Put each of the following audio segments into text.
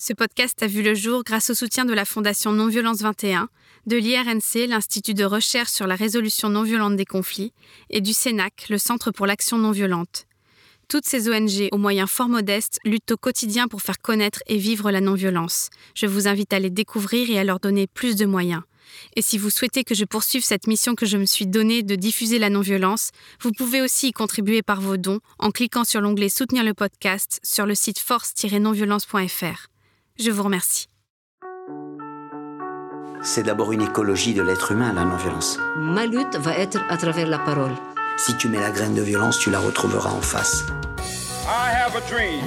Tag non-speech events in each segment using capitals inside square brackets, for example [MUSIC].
Ce podcast a vu le jour grâce au soutien de la Fondation Non-Violence 21, de l'IRNC, l'Institut de recherche sur la résolution non violente des conflits, et du CENAC, le Centre pour l'action non violente. Toutes ces ONG, aux moyens fort modestes, luttent au quotidien pour faire connaître et vivre la non-violence. Je vous invite à les découvrir et à leur donner plus de moyens. Et si vous souhaitez que je poursuive cette mission que je me suis donnée de diffuser la non-violence, vous pouvez aussi y contribuer par vos dons en cliquant sur l'onglet Soutenir le podcast sur le site force-nonviolence.fr. Je vous remercie. C'est d'abord une écologie de l'être humain, la non-violence. Ma lutte va être à travers la parole. Si tu mets la graine de violence, tu la retrouveras en face.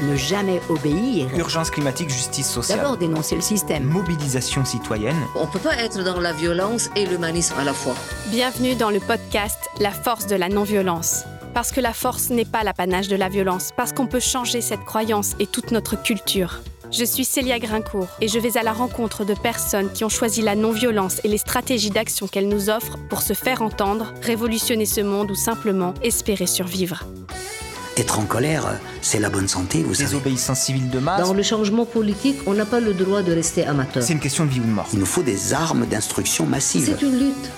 Ne jamais obéir. Urgence climatique, justice sociale. D'abord dénoncer le système. Mobilisation citoyenne. On ne peut pas être dans la violence et l'humanisme à la fois. Bienvenue dans le podcast La force de la non-violence. Parce que la force n'est pas l'apanage de la violence, parce qu'on peut changer cette croyance et toute notre culture. Je suis Célia Grincourt et je vais à la rencontre de personnes qui ont choisi la non-violence et les stratégies d'action qu'elle nous offre pour se faire entendre, révolutionner ce monde ou simplement espérer survivre. Être en colère, c'est la bonne santé, vous savez. Désobéissance civile de masse. Dans le changement politique, on n'a pas le droit de rester amateur. C'est une question de vie ou de mort. Il nous faut des armes d'instruction massive. C'est une lutte.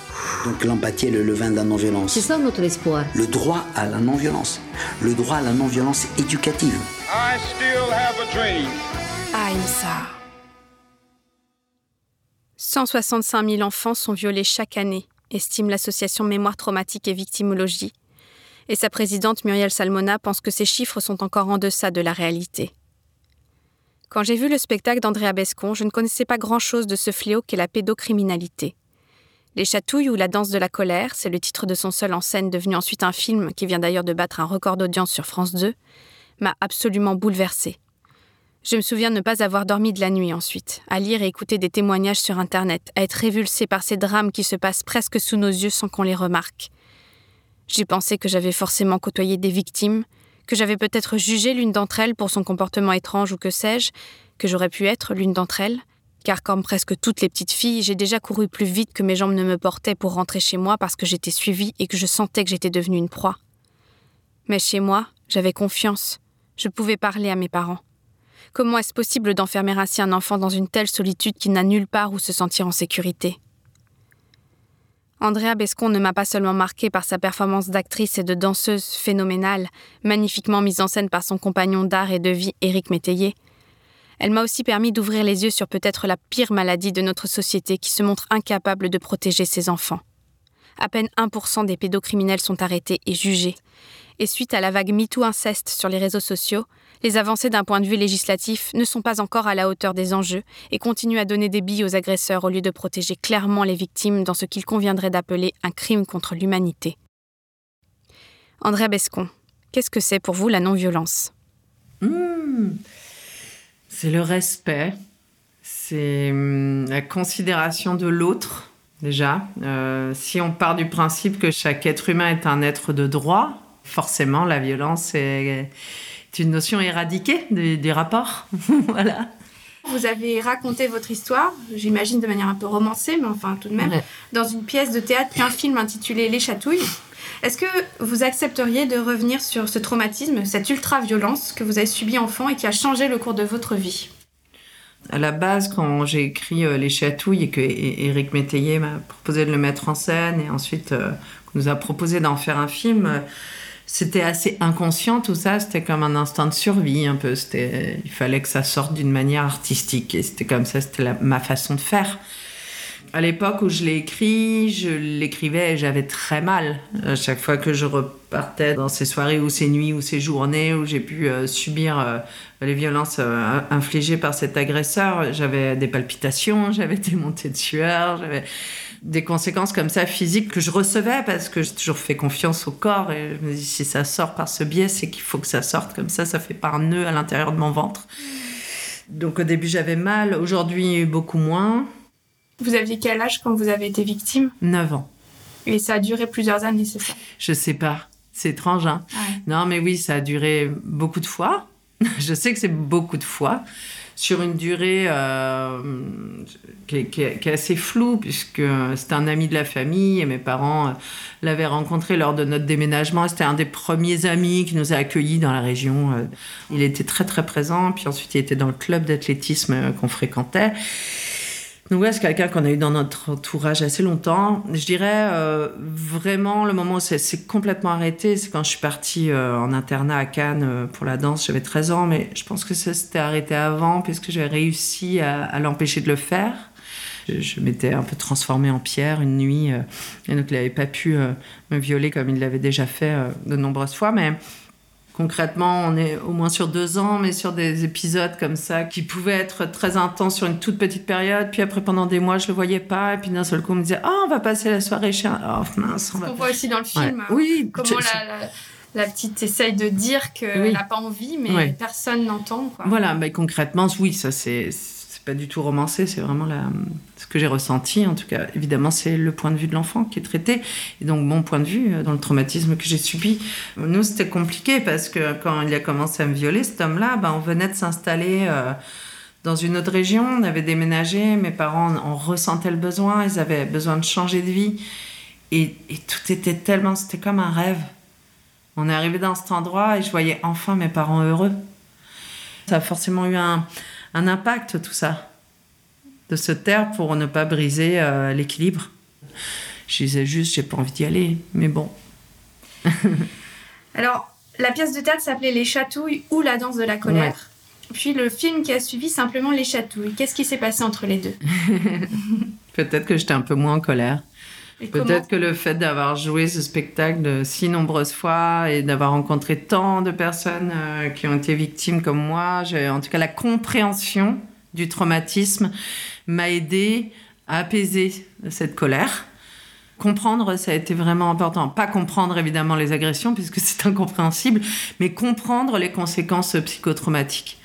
Donc l'empathie est le levain de la non-violence. C'est ça notre espoir. Le droit à la non-violence. Le droit à la non-violence éducative. I still have a dream. Ahimsa. 165 000 enfants sont violés chaque année, estime l'association Mémoire traumatique et victimologie. Et sa présidente Muriel Salmona pense que ces chiffres sont encore en deçà de la réalité. Quand j'ai vu le spectacle d'Andrea Bescon, je ne connaissais pas grand-chose de ce fléau qu'est la pédocriminalité. Les chatouilles ou la danse de la colère, c'est le titre de son seul en scène devenu ensuite un film qui vient d'ailleurs de battre un record d'audience sur France 2, m'a absolument bouleversée. Je me souviens ne pas avoir dormi de la nuit ensuite, à lire et écouter des témoignages sur Internet, à être révulsé par ces drames qui se passent presque sous nos yeux sans qu'on les remarque. J'ai pensé que j'avais forcément côtoyé des victimes, que j'avais peut-être jugé l'une d'entre elles pour son comportement étrange ou que sais-je, que j'aurais pu être l'une d'entre elles, car comme presque toutes les petites filles, j'ai déjà couru plus vite que mes jambes ne me portaient pour rentrer chez moi parce que j'étais suivie et que je sentais que j'étais devenue une proie. Mais chez moi, j'avais confiance. Je pouvais parler à mes parents. Comment est-ce possible d'enfermer ainsi un enfant dans une telle solitude qui n'a nulle part où se sentir en sécurité? Andrea Bescon ne m'a pas seulement marqué par sa performance d'actrice et de danseuse phénoménale, magnifiquement mise en scène par son compagnon d'art et de vie Éric Métayer. Elle m'a aussi permis d'ouvrir les yeux sur peut-être la pire maladie de notre société qui se montre incapable de protéger ses enfants. À peine 1% des pédocriminels sont arrêtés et jugés. Et suite à la vague MeToo inceste sur les réseaux sociaux, les avancées d'un point de vue législatif ne sont pas encore à la hauteur des enjeux et continuent à donner des billes aux agresseurs au lieu de protéger clairement les victimes dans ce qu'il conviendrait d'appeler un crime contre l'humanité. André Bescon, qu'est-ce que c'est pour vous la non-violence? Mmh. C'est le respect, c'est hum, la considération de l'autre, déjà. Euh, si on part du principe que chaque être humain est un être de droit, forcément la violence est, est une notion éradiquée du, du rapport. [LAUGHS] voilà. Vous avez raconté votre histoire, j'imagine de manière un peu romancée, mais enfin tout de même, Ouais. dans une pièce de théâtre puis un film intitulé Les Chatouilles. Est-ce que vous accepteriez de revenir sur ce traumatisme, cette ultra-violence que vous avez subie enfant et qui a changé le cours de votre vie? À la base, quand j'ai écrit euh, Les Chatouilles et que Éric Métayer m'a proposé de le mettre en scène et ensuite euh, qu'on nous a proposé d'en faire un film, euh, c'était assez inconscient tout ça. C'était comme un instinct de survie un peu. C'était, il fallait que ça sorte d'une manière artistique et c'était comme ça. C'était ma façon de faire. À l'époque où je l'ai écrit, je l'écrivais et j'avais très mal. À chaque fois que je repartais dans ces soirées ou ces nuits ou ces journées où j'ai pu euh, subir euh, les violences euh, infligées par cet agresseur, j'avais des palpitations, [LAUGHS] j'avais des montées de sueur, j'avais des conséquences comme ça physiques que je recevais parce que j'ai toujours fait confiance au corps et je me dis si ça sort par ce biais, c'est qu'il faut que ça sorte comme ça, ça fait un nœud à l'intérieur de mon ventre. Donc au début j'avais mal, aujourd'hui beaucoup moins. Vous aviez quel âge quand vous avez été victime? 9 ans. Et ça a duré plusieurs années, c'est ça? Je sais pas. C'est étrange, hein? Ouais. Non, mais oui, ça a duré beaucoup de fois. [LAUGHS] Je sais que c'est beaucoup de fois. sur une durée euh, qui, est, qui, est, qui, est, assez floue, puisque c'était un ami de la famille et mes parents euh, l'avaient rencontré lors de notre déménagement. C'était un des premiers amis qui nous a accueillis dans la région. Euh, Il était très très présent, puis ensuite il était dans le club d'athlétisme qu'on fréquentait. Donc ouais, c'est quelqu'un qu'on a eu dans notre entourage assez longtemps. Je dirais euh, vraiment le moment où c'est complètement arrêté, c'est quand je suis partie euh, en internat à Cannes euh, pour la danse. J'avais 13 ans, mais je pense que ça s'était arrêté avant puisque j'avais réussi à, l'empêcher de le faire. Je, m'étais un peu transformée en pierre une nuit, et donc il n'avait pas pu me violer comme il l'avait déjà fait de nombreuses fois, mais Concrètement, on est au moins sur deux ans, mais sur des épisodes comme ça qui pouvaient être très intenses sur une toute petite période. Puis après, pendant des mois, je le voyais pas. Et puis d'un seul coup, on me disait Oh, on va passer la soirée chez un. Oh, mince. On, va... on voit aussi dans le film. Ouais. Oui. Comment je... la, la, la, petite essaye de dire qu'elle oui. n'a pas envie, mais oui. personne n'entend. Voilà, mais concrètement, oui, ça c'est pas du tout romancé, c'est vraiment la, ce que j'ai ressenti. En tout cas, évidemment, c'est le point de vue de l'enfant qui est traité. Et donc, mon point de vue dans le traumatisme que j'ai subi. Nous, c'était compliqué parce que quand il a commencé à me violer, cet homme-là, ben, on venait de s'installer euh, dans une autre région. On avait déménagé. Mes parents en ressentaient le besoin. Ils avaient besoin de changer de vie. Et, et tout était tellement. C'était comme un rêve. On est arrivé dans cet endroit et je voyais enfin mes parents heureux. Ça a forcément eu un un impact tout ça de se taire pour ne pas briser euh, l'équilibre. Je disais juste j'ai pas envie d'y aller, mais bon. [LAUGHS] Alors la pièce de théâtre s'appelait Les Chatouilles ou La danse de la colère. Ouais. Puis le film qui a suivi simplement Les Chatouilles. Qu'est-ce qui s'est passé entre les deux? [LAUGHS] Peut-être que j'étais un peu moins en colère. Peut-être que le fait d'avoir joué ce spectacle de si nombreuses fois et d'avoir rencontré tant de personnes euh, qui ont été victimes comme moi, j'ai en tout cas la compréhension du traumatisme m'a aidé à apaiser cette colère. Comprendre, ça a été vraiment important. Pas comprendre évidemment les agressions puisque c'est [LAUGHS] incompréhensible, mais comprendre les conséquences psychotraumatiques.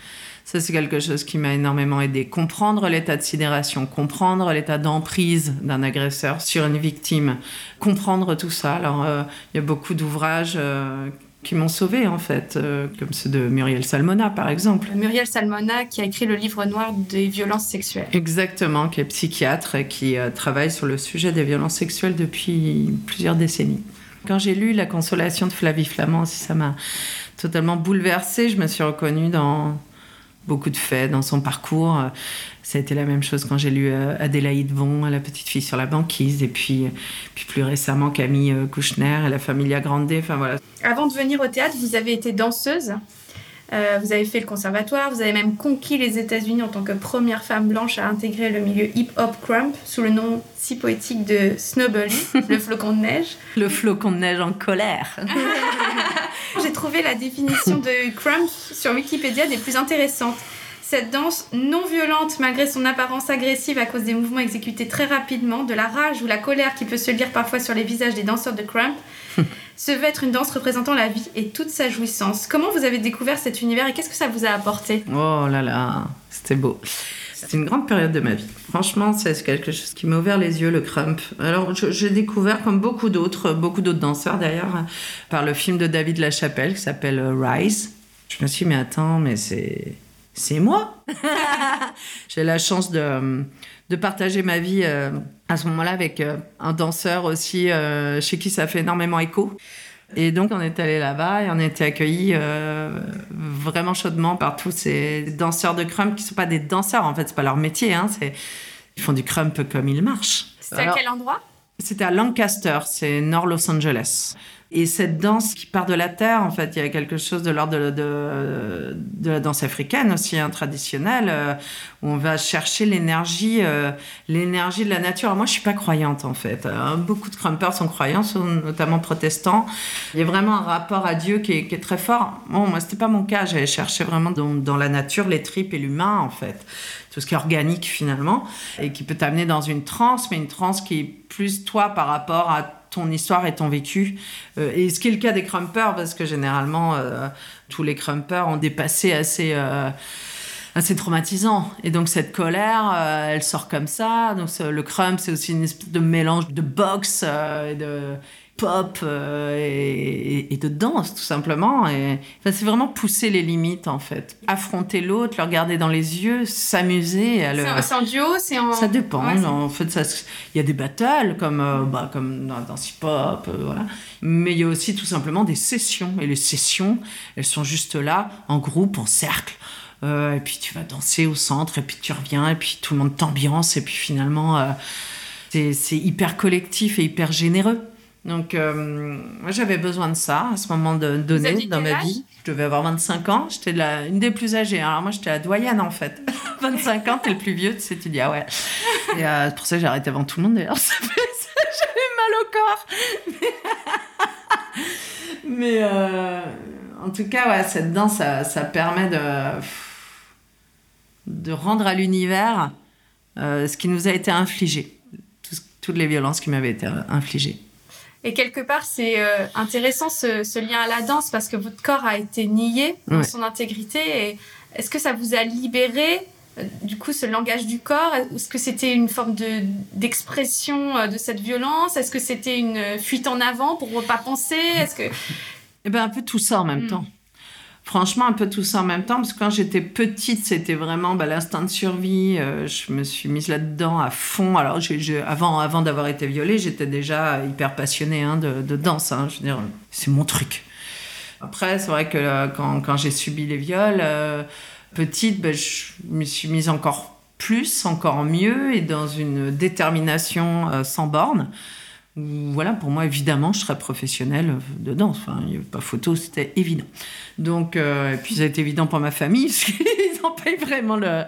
Ça, c'est quelque chose qui m'a énormément aidé. Comprendre l'état de sidération, comprendre l'état d'emprise d'un agresseur sur une victime, comprendre tout ça. Alors, il euh, y a beaucoup d'ouvrages euh, qui m'ont sauvé en fait, euh, comme ceux de Muriel Salmona par exemple. Muriel Salmona qui a écrit le livre noir des violences sexuelles. Exactement, qui est psychiatre et qui euh, travaille sur le sujet des violences sexuelles depuis plusieurs décennies. Quand j'ai lu La consolation de Flavie Flamand, ça m'a totalement bouleversée. Je me suis reconnue dans beaucoup de faits dans son parcours. Ça a été la même chose quand j'ai lu euh, Adélaïde Von, La petite fille sur la banquise, et puis, puis plus récemment Camille euh, Kouchner et La Familia Grande. Enfin, voilà. Avant de venir au théâtre, vous avez été danseuse? Euh, vous avez fait le conservatoire, vous avez même conquis les États-Unis en tant que première femme blanche à intégrer le milieu hip-hop crump sous le nom si poétique de Snowbully, [LAUGHS] le flocon de neige. Le flocon de neige en colère. [LAUGHS] J'ai trouvé la définition de crump sur Wikipédia des plus intéressantes. Cette danse non violente malgré son apparence agressive à cause des mouvements exécutés très rapidement, de la rage ou la colère qui peut se lire parfois sur les visages des danseurs de crump, [LAUGHS] se veut être une danse représentant la vie et toute sa jouissance. Comment vous avez découvert cet univers et qu'est-ce que ça vous a apporté? Oh là là, c'était beau. C'était une grande période de ma vie. Franchement, c'est quelque chose qui m'a ouvert les yeux, le crump. Alors, j'ai découvert, comme beaucoup d'autres, beaucoup d'autres danseurs d'ailleurs, par le film de David Lachapelle qui s'appelle Rise. Je me suis dit, mais attends, mais c'est c'est moi. [LAUGHS] J'ai la chance de, de, partager ma vie euh, à ce moment-là avec euh, un danseur aussi euh, chez qui ça fait énormément écho. Et donc on est allé là-bas et on a été accueillis euh, vraiment chaudement par tous ces danseurs de crump qui sont pas des danseurs en fait, c'est pas leur métier, hein, ils font du crump comme ils marchent. C'était à quel endroit? C'était à Lancaster, c'est nord Los Angeles. Et cette danse qui part de la terre, en fait, il y a quelque chose de l'ordre de, la danse africaine aussi, hein, traditionnelle, euh, où on va chercher l'énergie, euh, l'énergie de la nature. Alors moi, je suis pas croyante en fait. Euh, beaucoup de crumpers sont croyants, sont notamment protestants. Il y a vraiment un rapport à Dieu qui est, qui est très fort. Bon, moi, c'était pas mon cas. J'allais chercher vraiment dans, dans la nature les tripes et l'humain en fait tout ce qui est organique finalement, et qui peut t'amener dans une transe, mais une transe qui est plus toi par rapport à ton histoire et ton vécu. Euh, et ce qui est le cas des crumpers, parce que généralement, euh, tous les crumpers ont des passés assez, euh, traumatisants. Et donc, cette colère, elle sort comme ça. Donc, le crump, c'est aussi une espèce de mélange de boxe, de pop euh, et, de danse tout simplement. Et enfin, c'est vraiment pousser les limites en fait, affronter l'autre, le regarder dans les yeux, s'amuser. C'est en duo, c'est en. Ça dépend. en fait, il y a des battles comme euh, bah, comme dans, dans hip hop, euh, voilà. Mais il y a aussi tout simplement des sessions et les sessions, elles sont juste là en groupe, en cercle. et puis tu vas danser au centre, et puis tu reviens, et puis tout le monde t'ambiance, et puis finalement, c'est hyper collectif et hyper généreux. Donc, euh, moi, j'avais besoin de ça à ce moment de, donné dans ma vie. Je devais avoir 25 ans. J'étais la, une des plus âgées. Alors, moi, j'étais la doyenne, en fait. [LAUGHS] 25 ans, t'es le plus vieux, tu sais, tu dis, ah ouais. Et euh, pour ça, j'ai arrêté avant tout le monde, d'ailleurs. [LAUGHS] J'avais mal au corps. [LAUGHS] Mais, euh, en tout cas, ouais, cette danse, ça, ça permet de, de rendre à l'univers ce qui nous a été infligé. toutes les violences qui m'avaient été infligées. Et quelque part, c'est euh, intéressant ce, lien à la danse parce que votre corps a été nié dans son intégrité. Est-ce que ça vous a libéré euh, du coup ce langage du corps? Est-ce que c'était une forme de d'expression euh, de cette violence? Est-ce que c'était une fuite en avant pour ne pas penser Est-ce que eh ben un peu tout ça en même hmm. temps franchement, un peu tout ça en même temps, parce que quand j'étais petite, c'était vraiment bah, l'instinct de survie. Euh, je me suis mise là-dedans à fond. Alors, avant, avant d'avoir été violée, j'étais déjà hyper passionnée hein, de, danse. Hein. c'est mon truc. Après, c'est vrai que euh, quand, quand j'ai subi les viols, euh, petite, bah, je me suis mise encore plus, encore mieux, et dans une détermination sans borne voilà, pour moi, évidemment, je serais professionnelle de danse. Enfin, il n'y avait pas photo, c'était évident. Donc, euh, et puis ça a été évident pour ma famille, parce qu'ils pas eu vraiment le,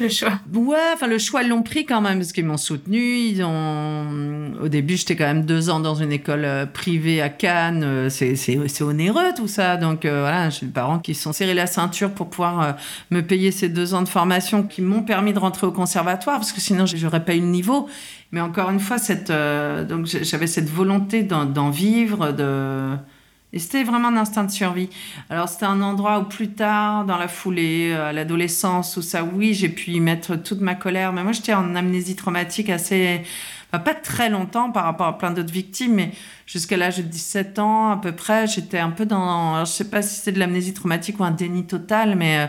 le choix. Ouais, enfin le choix ils l'ont pris quand même parce qu'ils m'ont soutenu. Ils ont. Au début, j'étais quand même deux ans dans une école euh, privée à Cannes. Euh, c'est onéreux tout ça. Donc voilà, j'ai des parents qui se sont serrés la ceinture pour pouvoir me payer ces deux ans de formation qui m'ont permis de rentrer au conservatoire parce que sinon j'aurais pas eu le niveau. Mais encore une fois, cette donc j'avais cette volonté d'en vivre, de et c'était vraiment un instinct de survie. Alors c'était un endroit où plus tard, dans la foulée, euh, à l'adolescence, où ça, oui, j'ai pu y mettre toute ma colère. Mais moi, j'étais en amnésie traumatique assez... pas très longtemps par rapport à plein d'autres victimes, mais jusqu'à l'âge de 17 ans à peu près, j'étais un peu dans... Alors, je sais pas si c'est de l'amnésie traumatique ou un déni total, mais... Euh,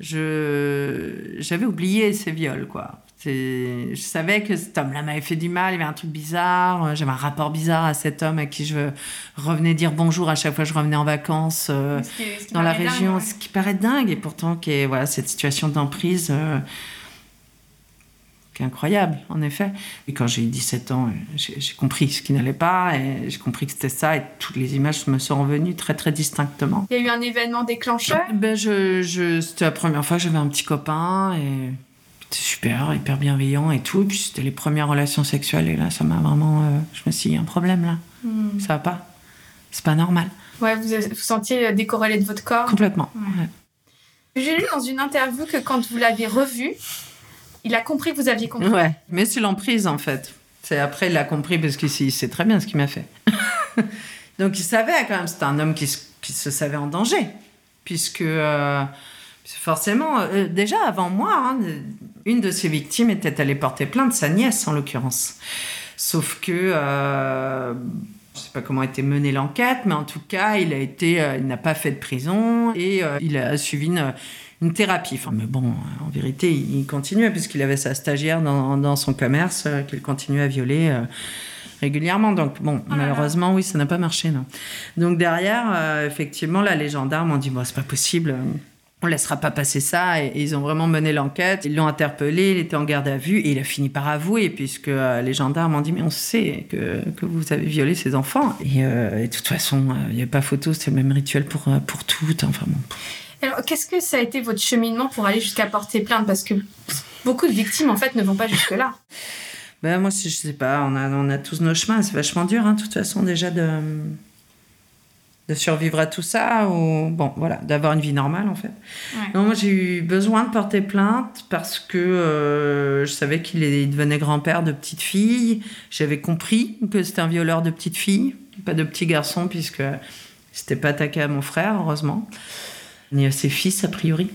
je j'avais oublié ces viols quoi je savais que cet homme-là m'avait fait du mal, il y avait un truc bizarre, euh, j'avais un rapport bizarre à cet homme à qui je revenais dire bonjour à chaque fois que je revenais en vacances euh, dans la région, ce qui paraît dingue, et pourtant qui voilà, cette situation d'emprise euh, qui est incroyable, en effet. Et quand j'ai eu 17 ans, j'ai compris ce qui n'allait pas, et j'ai compris que c'était ça, et toutes les images me sont revenues très très distinctement. Il y a eu un événement déclencheur? Ben, je, je C'était la première fois que j'avais un petit copain, et super, hyper bienveillant et tout. Et puis c'était les premières relations sexuelles et là, ça m'a vraiment. Euh, je me suis dit, il y a un problème là. Hmm. Ça va pas. C'est pas normal. Ouais, vous vous sentiez décorrélé de votre corps? Complètement. J'ai lu dans une interview que quand vous l'avez revu, il a compris que vous aviez compris. Ouais, mais c'est l'emprise en fait. C'est après il a compris parce qu'il sait très bien ce qu'il m'a fait. [LAUGHS] Donc il savait quand même, c'était un homme qui, qui, se savait en danger. Puisque. Euh, Forcément, euh, déjà avant moi, hein, une de ses victimes était allée porter plainte, sa nièce en l'occurrence. Sauf que euh, je ne sais pas comment a été menée l'enquête, mais en tout cas, il a été, euh, il n'a pas fait de prison et il a suivi une, thérapie. Enfin, mais bon, en vérité, il continuait puisqu'il avait sa stagiaire dans, son commerce qu'il continuait à violer régulièrement. Donc bon, oh malheureusement, oui, ça n'a pas marché. Non. Donc derrière, effectivement, là, les gendarmes ont dit bon, c'est pas possible on laissera pas passer ça. Et, ils ont vraiment mené l'enquête. Ils l'ont interpellé, il était en garde à vue et il a fini par avouer puisque euh, les gendarmes ont dit mais on sait que, que vous avez violé ses enfants. Et, euh, de toute façon, euh, il n'y a pas photo, c'est le même rituel pour, pour toutes. Enfin bon. Alors, qu'est-ce que ça a été votre cheminement pour aller jusqu'à porter plainte? Parce que beaucoup de victimes, en fait, ne vont pas jusque-là. Ben, moi, je sais pas, on a, on a tous nos chemins. C'est vachement dur, hein, de toute façon, déjà de de survivre à tout ça ou bon voilà d'avoir une vie normale en fait. Moi j'ai eu besoin de porter plainte parce que euh, je savais qu'il devenait grand-père de petites filles. J'avais compris que c'était un violeur de petites filles pas de petits garçons puisque c'était pas attaqué à mon frère heureusement ni à ses fils a priori.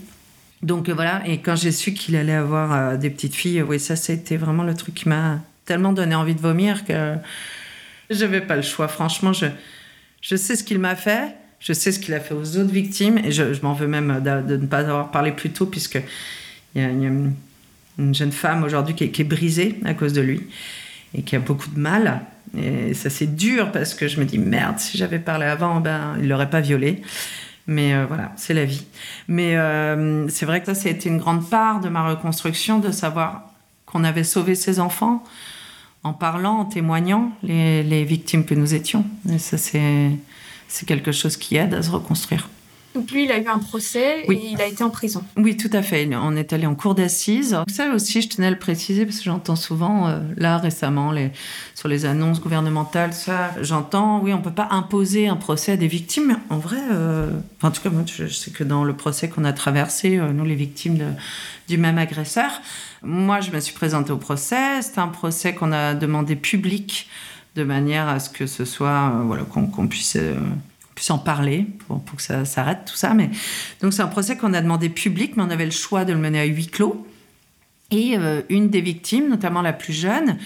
Donc voilà. Et quand j'ai su qu'il allait avoir euh, des petites filles oui ça c'était vraiment le truc qui m'a tellement donné envie de vomir que Je n'avais pas le choix. Franchement, je, je sais ce qu'il m'a fait. Je sais ce qu'il a fait aux autres victimes. Et je, m'en veux même de, ne pas avoir parlé plus tôt, puisque il y a, une, jeune femme aujourd'hui qui, est brisée à cause de lui et qui a beaucoup de mal. Et ça, c'est dur parce que je me dis, merde, si j'avais parlé avant, ben, il l'aurait pas violé. Mais euh, voilà, c'est la vie. Mais euh, c'est vrai que ça, ça a été une grande part de ma reconstruction, de savoir qu'on avait sauvé ses enfants en parlant, en témoignant les, les victimes que nous étions. Et ça, c'est quelque chose qui aide à se reconstruire. Donc lui, il a eu un procès et il a été en prison. Oui, tout à fait. On est allé en cour d'assises. Ça aussi, je tenais à le préciser parce que j'entends souvent, euh, là récemment, les, sur les annonces gouvernementales, ça, j'entends, oui, on ne peut pas imposer un procès à des victimes. Mais en vrai, euh, en tout cas, moi, je sais que dans le procès qu'on a traversé, euh, nous, les victimes de, du même agresseur, moi, je me suis présentée au procès. C'est un procès qu'on a demandé public de manière à ce que ce soit, voilà, qu'on puisse en parler pour, que ça s'arrête tout ça. Mais donc c'est un procès qu'on a demandé public, mais on avait le choix de le mener à huis clos. Et euh, une des victimes, notamment la plus jeune,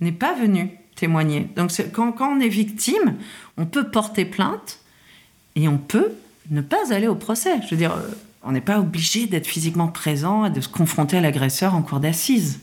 n'est pas venue témoigner. Donc quand, quand on est victime, on peut porter plainte et on peut ne pas aller au procès. Je veux dire, euh, on n'est pas obligé d'être physiquement présent et de se confronter à l'agresseur en cour d'assises.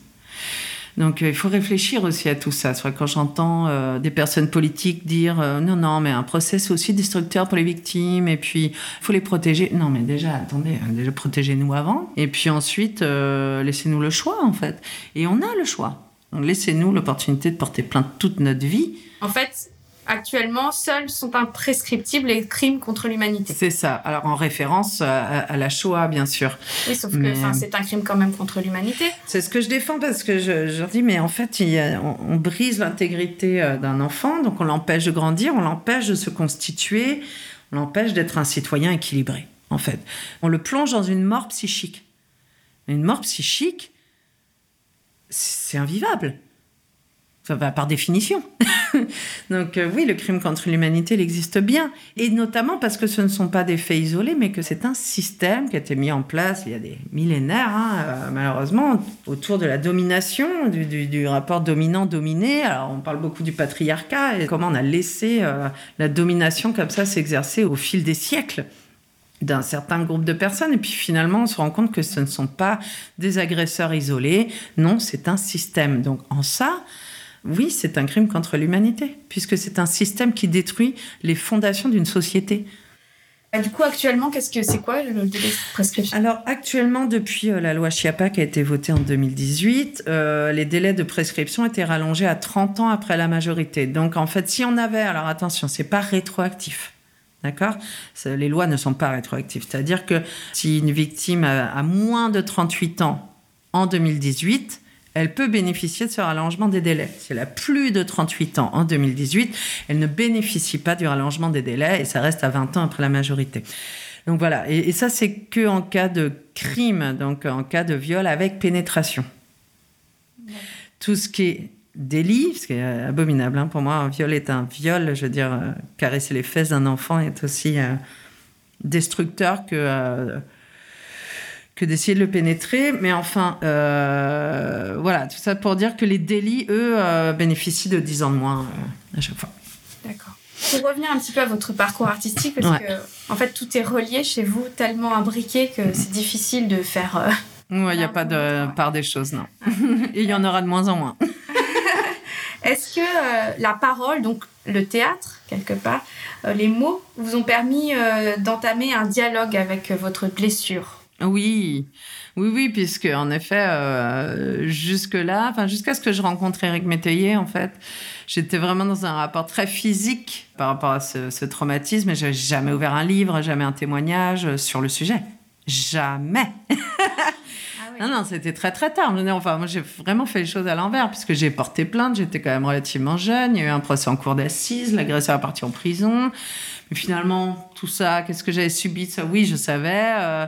Donc euh, il faut réfléchir aussi à tout ça. Vrai quand j'entends euh, des personnes politiques dire euh, non, non, mais un procès c'est aussi destructeur pour les victimes et puis il faut les protéger. Non, mais déjà, attendez, déjà protégez-nous avant et puis ensuite laissez-nous le choix en fait. Et on a le choix. Laissez-nous l'opportunité de porter plainte toute notre vie. En fait, actuellement, seuls sont imprescriptibles les crimes contre l'humanité. C'est ça. Alors en référence à, la Shoah, bien sûr. Oui, sauf que c'est un crime quand même contre l'humanité. C'est ce que je défends parce que je, je dis, mais en fait, on, brise l'intégrité euh, d'un enfant, donc on l'empêche de grandir, on l'empêche de se constituer, on l'empêche d'être un citoyen équilibré, en fait. On le plonge dans une mort psychique. Une mort psychique, c'est invivable par définition. [LAUGHS] Donc euh, oui, le crime contre l'humanité, il existe bien. Et notamment parce que ce ne sont pas des faits isolés, mais que c'est un système qui a été mis en place il y a des millénaires, hein, euh, malheureusement, autour de la domination, du, rapport dominant-dominé. Alors on parle beaucoup du patriarcat et comment on a laissé euh, la domination comme ça s'exercer au fil des siècles d'un certain groupe de personnes. Et puis finalement, on se rend compte que ce ne sont pas des agresseurs isolés. Non, c'est un système. Donc en ça, oui, c'est un crime contre l'humanité, puisque c'est un système qui détruit les fondations d'une société. du coup, actuellement, qu'est-ce que c'est quoi le délai de prescription? Alors, actuellement, depuis euh, la loi Chiapa qui a été votée en 2018, euh, les délais de prescription étaient rallongés à 30 ans après la majorité. Donc, en fait, si on avait, alors attention, c'est pas rétroactif. D'accord? Les lois ne sont pas rétroactives. C'est-à-dire que si une victime a moins de 38 ans en 2018, elle peut bénéficier de ce rallongement des délais. Si elle a plus de 38 ans en 2018, elle ne bénéficie pas du rallongement des délais et ça reste à 20 ans après la majorité. Donc voilà, et, ça c'est que en cas de crime, donc en cas de viol avec pénétration. Tout ce qui est délit, ce qui est abominable hein, pour moi, un viol est un viol, je veux dire, euh, caresser les fesses d'un enfant est aussi euh, destructeur que... Euh, que d'essayer de le pénétrer. Mais enfin, euh, voilà, tout ça pour dire que les délits, eux, euh, bénéficient de 10 ans de moins euh, à chaque fois. D'accord. Pour revenir un petit peu à votre parcours artistique, parce que en fait tout est relié chez vous, tellement imbriqué que c'est difficile de faire. il n'y a pas de part des choses, non. Et [LAUGHS] il y en aura de moins en moins. [LAUGHS] Est-ce que la parole, donc le théâtre, quelque part, les mots, vous ont permis d'entamer un dialogue avec votre blessure? Oui, oui, oui, puisque en effet, euh, jusque-là, enfin jusqu'à ce que je rencontre Eric Métayer, en fait, j'étais vraiment dans un rapport très physique par rapport à ce, traumatisme. Et j'avais jamais ouvert un livre, jamais un témoignage sur le sujet, jamais. [LAUGHS] Ah non, non, c'était très très tard. Enfin, moi, j'ai vraiment fait les choses à l'envers, puisque j'ai porté plainte, j'étais quand même relativement jeune, il y a eu un procès en cour d'assises, l'agresseur est parti en prison. Mais finalement, tout ça, qu'est-ce que j'avais subi Ça, oui, je savais. Euh,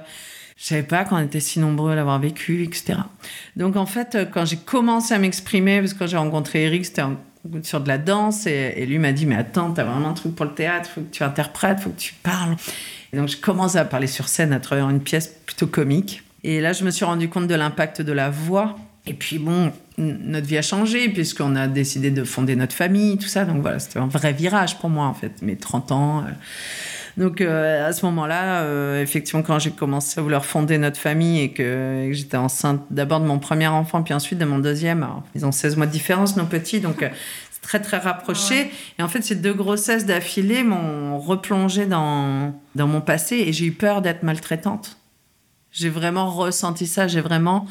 je savais pas qu'on était si nombreux à l'avoir vécu, etc. Donc en fait, euh, quand j'ai commencé à m'exprimer, parce que quand j'ai rencontré Eric, c'était sur de la danse, et, lui m'a dit, mais attends, t'as vraiment un truc pour le théâtre, faut que tu interprètes, faut que tu parles. Et donc je commençais à parler sur scène à travers une pièce plutôt comique. Et là, je me suis rendu compte de l'impact de la voix Et puis bon, notre vie a changé puisqu'on a décidé de fonder notre famille, tout ça. Donc voilà, c'était un vrai virage pour moi en fait, mes 30 ans. Euh. Donc euh, à ce moment-là, euh, effectivement, quand j'ai commencé à vouloir fonder notre famille et que, j'étais enceinte d'abord de mon premier enfant, puis ensuite de mon deuxième, ils ont 16 mois de différence, nos petits, donc c'est très très rapproché. Ah et en fait, ces deux grossesses d'affilée m'ont replongé dans, dans mon passé et j'ai eu peur d'être maltraitante. J'ai vraiment ressenti ça, j'ai vraiment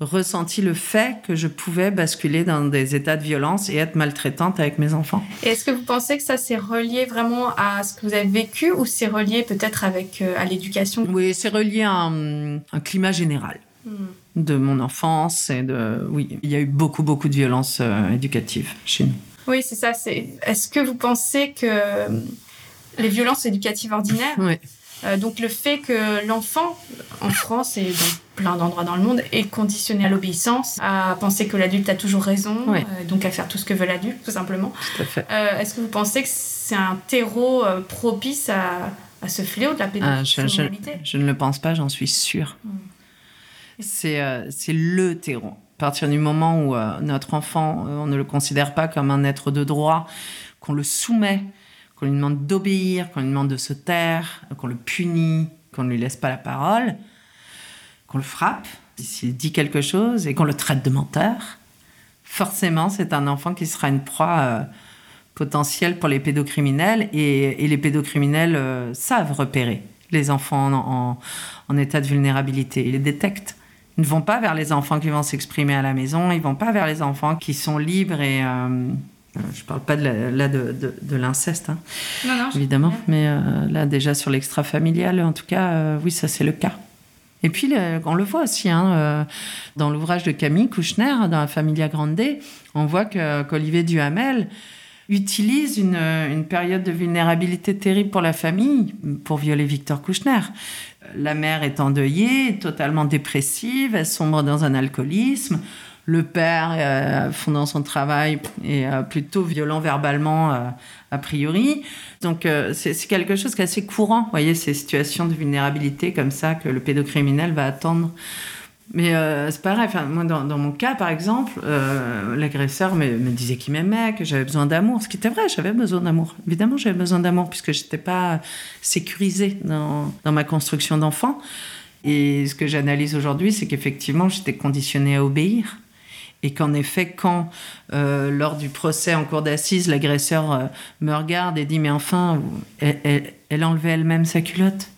ressenti le fait que je pouvais basculer dans des états de violence et être maltraitante avec mes enfants. Est-ce que vous pensez que ça c'est relié vraiment à ce que vous avez vécu ou c'est relié peut-être avec euh, à l'éducation? Oui, c'est relié à un, climat général. Hmm. de mon enfance et de oui il y a eu beaucoup beaucoup de violences euh, éducatives chez nous oui c'est ça c'est est-ce que vous pensez que les violences éducatives ordinaires oui euh, donc le fait que l'enfant, en France et dans plein d'endroits dans le monde, est conditionné à l'obéissance, à penser que l'adulte a toujours raison, euh, donc à faire tout ce que veut l'adulte, tout simplement. Euh, est-ce que vous pensez que c'est un terreau propice à, à, ce fléau de la ah, pédocriminalité je, ne le pense pas, j'en suis sûre. Hmm. C'est le terreau. À partir du moment où notre enfant, on ne le considère pas comme un être de droit, qu'on le soumet qu'on lui demande d'obéir, qu'on lui demande de se taire, qu'on le punit, qu'on ne lui laisse pas la parole, qu'on le frappe s'il dit quelque chose et qu'on le traite de menteur, forcément c'est un enfant qui sera une proie euh, potentielle pour les pédocriminels et, les pédocriminels euh, savent repérer les enfants en, état de vulnérabilité. Ils les détectent. Ils ne vont pas vers les enfants qui vont s'exprimer à la maison, ils vont pas vers les enfants qui sont libres et, euh, euh, je ne parle pas de là de, de, l'inceste, hein, évidemment, mais là déjà sur l'extra-familial, en tout cas, oui, ça c'est le cas. Et puis on le voit aussi hein, dans l'ouvrage de Camille Kouchner, dans la Familia Grande, on voit qu'Olivier Duhamel utilise une, une, période de vulnérabilité terrible pour la famille pour violer Victor Kouchner. La mère est endeuillée, totalement dépressive, elle sombre dans un alcoolisme le père, euh, fondant son travail, est euh, plutôt violent verbalement, euh, a priori. Donc, c'est quelque chose qui est assez courant, vous voyez, ces situations de vulnérabilité comme ça que le pédocriminel va attendre. Mais c'est pareil, enfin, moi, dans, mon cas, par exemple, l'agresseur me, disait qu'il m'aimait, que j'avais besoin d'amour, ce qui était vrai, j'avais besoin d'amour. Évidemment, j'avais besoin d'amour, puisque je n'étais pas sécurisée dans, dans ma construction d'enfant. Et ce que j'analyse aujourd'hui, c'est qu'effectivement, j'étais conditionnée à obéir et qu'en effet, quand euh, lors du procès en cour d'assises, l'agresseur euh, me regarde et dit mais enfin, elle, elle, enlevait elle-même sa culotte.